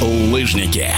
лыжники.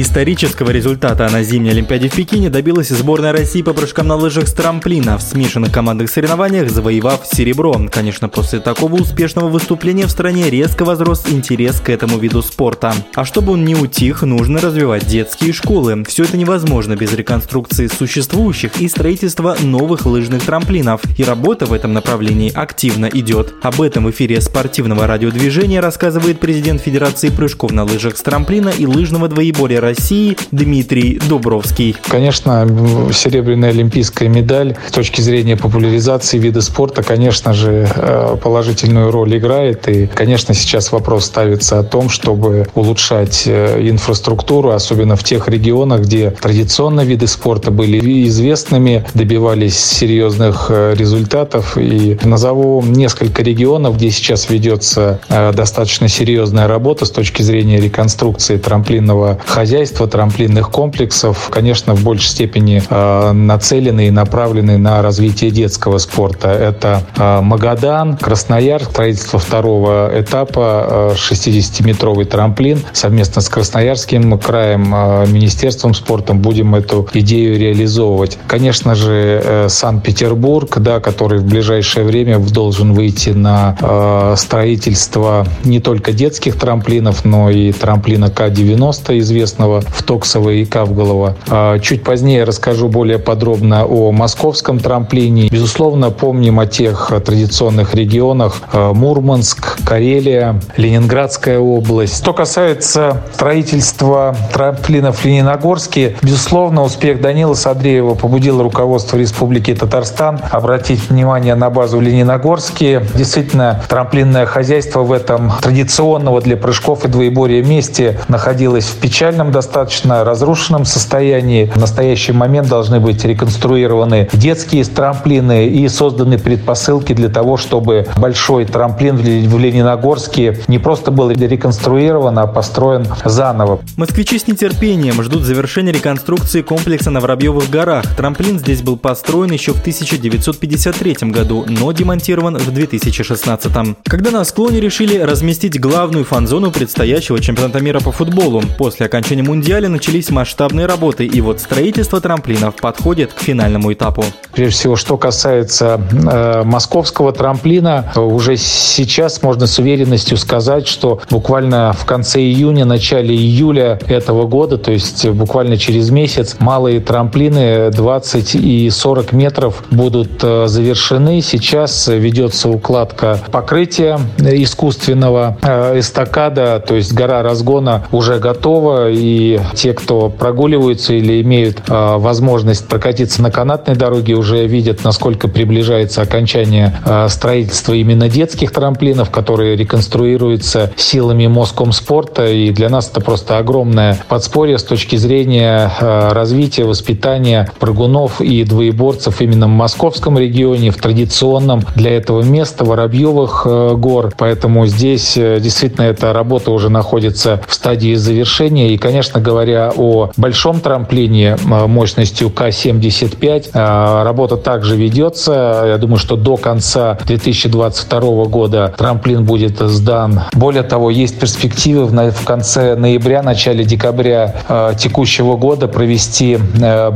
Исторического результата на зимней Олимпиаде в Пекине добилась сборная России по прыжкам на лыжах с трамплина в смешанных командных соревнованиях, завоевав серебро. Конечно, после такого успешного выступления в стране резко возрос интерес к этому виду спорта. А чтобы он не утих, нужно развивать детские школы. Все это невозможно без реконструкции существующих и строительства новых лыжных трамплинов. И работа в этом направлении активно идет. Об этом в эфире спортивного радиодвижения рассказывает президент Федерации прыжков на лыжах с трамплина и лыжного двоеборья России Дмитрий Дубровский. Конечно, серебряная олимпийская медаль с точки зрения популяризации вида спорта, конечно же, э, положительную роль играет. И, конечно, сейчас вопрос ставится о том, чтобы улучшать э, инфраструктуру, особенно в тех регионах, где традиционно виды спорта были известными, добивались серьезных э, результатов. И назову несколько регионов, где сейчас ведется достаточно серьезная работа с точки зрения реконструкции трамплинного хозяйства хозяйства, трамплинных комплексов, конечно, в большей степени э, нацелены и направлены на развитие детского спорта. Это э, Магадан, Красноярск, строительство второго этапа, э, 60-метровый трамплин. Совместно с Красноярским краем, э, Министерством спорта будем эту идею реализовывать. Конечно же, э, Санкт-Петербург, да, который в ближайшее время должен выйти на э, строительство не только детских трамплинов, но и трамплина К-90 известного известного в Токсово и Кавголово. А, чуть позднее расскажу более подробно о московском трамплине. Безусловно, помним о тех традиционных регионах а, Мурманск, Карелия, Ленинградская область. Что касается строительства трамплинов в Лениногорске, безусловно, успех Данила Садреева побудил руководство Республики Татарстан обратить внимание на базу в Лениногорске. Действительно, трамплинное хозяйство в этом традиционного для прыжков и двоеборья месте находилось в печальном достаточно разрушенном состоянии. В настоящий момент должны быть реконструированы детские трамплины и созданы предпосылки для того, чтобы большой трамплин в Лениногорске не просто был реконструирован, а построен заново. Москвичи с нетерпением ждут завершения реконструкции комплекса на Воробьевых горах. Трамплин здесь был построен еще в 1953 году, но демонтирован в 2016. Когда на склоне решили разместить главную фан-зону предстоящего чемпионата мира по футболу. После окончания завершения Мундиаля начались масштабные работы, и вот строительство трамплинов подходит к финальному этапу. Прежде всего, что касается э, московского трамплина, уже сейчас можно с уверенностью сказать, что буквально в конце июня, начале июля этого года, то есть буквально через месяц, малые трамплины 20 и 40 метров будут э, завершены. Сейчас ведется укладка покрытия искусственного э, эстакада, то есть гора разгона уже готова, и те, кто прогуливаются или имеют э, возможность прокатиться на канатной дороге, уже видят, насколько приближается окончание э, строительства именно детских трамплинов, которые реконструируются силами Москомспорта. И для нас это просто огромное подспорье с точки зрения э, развития, воспитания прыгунов и двоеборцев именно в московском регионе, в традиционном для этого места Воробьевых э, гор. Поэтому здесь э, действительно эта работа уже находится в стадии завершения. И, конечно, говоря о большом трамплине мощностью К-75, работа также ведется. Я думаю, что до конца 2022 года трамплин будет сдан. Более того, есть перспективы в конце ноября, начале декабря текущего года провести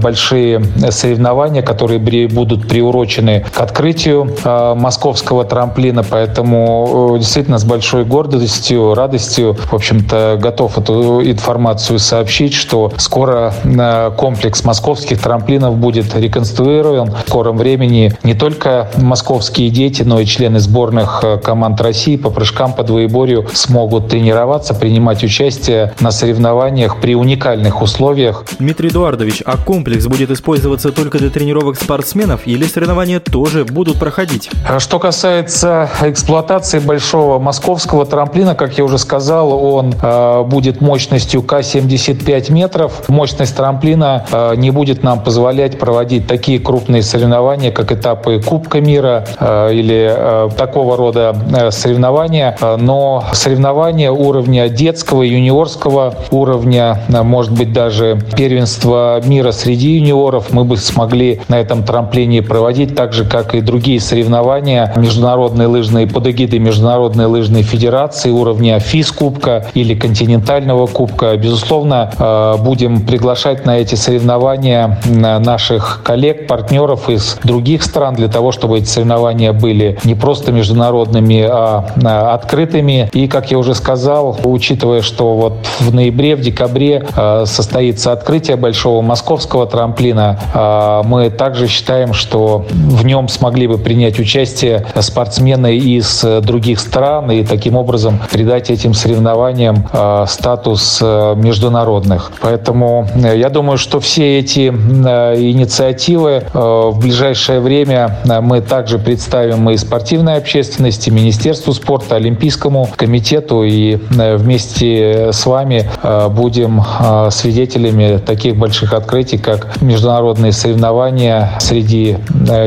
большие соревнования, которые будут приурочены к открытию московского трамплина. Поэтому действительно с большой гордостью, радостью, в общем-то, готов эту информацию информацию сообщить, что скоро э, комплекс московских трамплинов будет реконструирован. В скором времени не только московские дети, но и члены сборных э, команд России по прыжкам по двоеборью смогут тренироваться, принимать участие на соревнованиях при уникальных условиях. Дмитрий Эдуардович, а комплекс будет использоваться только для тренировок спортсменов или соревнования тоже будут проходить? А что касается эксплуатации большого московского трамплина, как я уже сказал, он э, будет мощностью К-7 75 метров. Мощность трамплина э, не будет нам позволять проводить такие крупные соревнования, как этапы Кубка мира э, или э, такого рода соревнования. Но соревнования уровня детского, юниорского уровня, может быть, даже первенство мира среди юниоров мы бы смогли на этом трамплине проводить, так же, как и другие соревнования международные лыжные под эгидой Международной лыжной федерации уровня ФИС-кубка или континентального кубка. Безусловно, э, будем приглашать на эти соревнования наших коллег, партнеров из других стран для того, чтобы эти соревнования были не просто международными, а, а открытыми. И, как я уже сказал, учитывая, что вот в ноябре, в декабре э, состоится открытие большого московского трамплина, э, мы также считаем, что в нем смогли бы принять участие спортсмены из других стран и таким образом придать этим соревнованиям статус э, международных. Поэтому э, я думаю, что все эти инициативы в ближайшее время мы также представим и спортивной общественности, Министерству спорта, Олимпийскому комитету и вместе с вами будем свидетелями таких больших открытий, как международные соревнования среди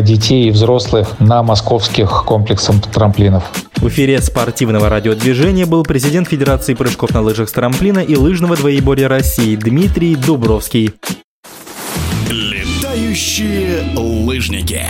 детей и взрослых на московских комплексах трамплинов. В эфире спортивного радиодвижения был президент Федерации прыжков на лыжах с трамплина и лыжного двоеборья России Дмитрий Дубровский. Летающие лыжники.